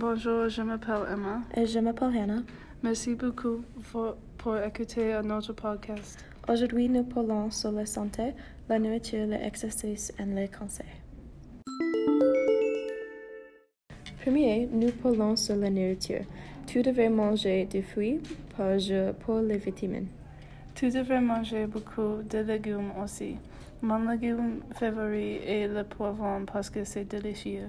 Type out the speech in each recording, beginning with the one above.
Bonjour, je m'appelle Emma. Et je m'appelle Hannah. Merci beaucoup pour, pour écouter notre podcast. Aujourd'hui, nous parlons sur la santé, la nourriture, l'exercice et les conseils. Premier, nous parlons sur la nourriture. Tu devrais manger des fruits par jour pour les vitamines. Tu devrais manger beaucoup de légumes aussi. Mon légume favori est le poivron parce que c'est délicieux.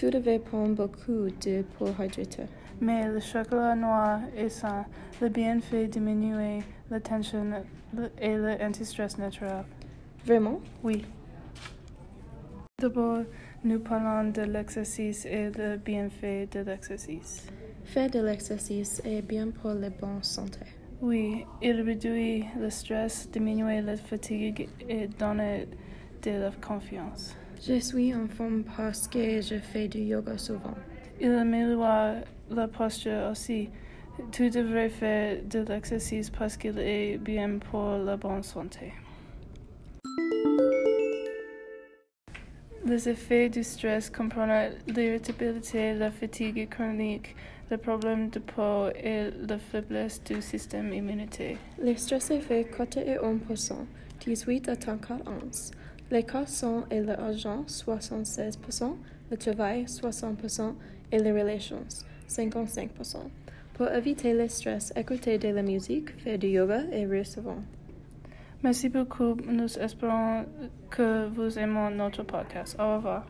Devrais prendre beaucoup d'eau pour hydrater. Mais le chocolat noir est sain. Le bienfait diminuer la tension le- et l'antistress naturel. Vraiment? Oui. D'abord, nous parlons de l'exercice et le bienfait de l'exercice. Faire de l'exercice est bien pour la bonne santé. Oui, il réduit le stress, diminue la fatigue et donne de la confiance. Je suis en forme parce que je fais du yoga souvent. Il améliore la posture aussi. Tu devrais faire de l'exercice parce qu'il est bien pour la bonne santé. Les effets du stress comprennent l'irritabilité, la fatigue chronique, le problème de peau et la faiblesse du système immunitaire. Le stress fait 41%, 18 à 34 ans. Les cas sont et l'argent 76%, le travail 60% et les relations 55%. Pour éviter le stress, écoutez de la musique, faire du yoga et rire souvent. Merci beaucoup. Nous espérons que vous aimez notre podcast. Au revoir.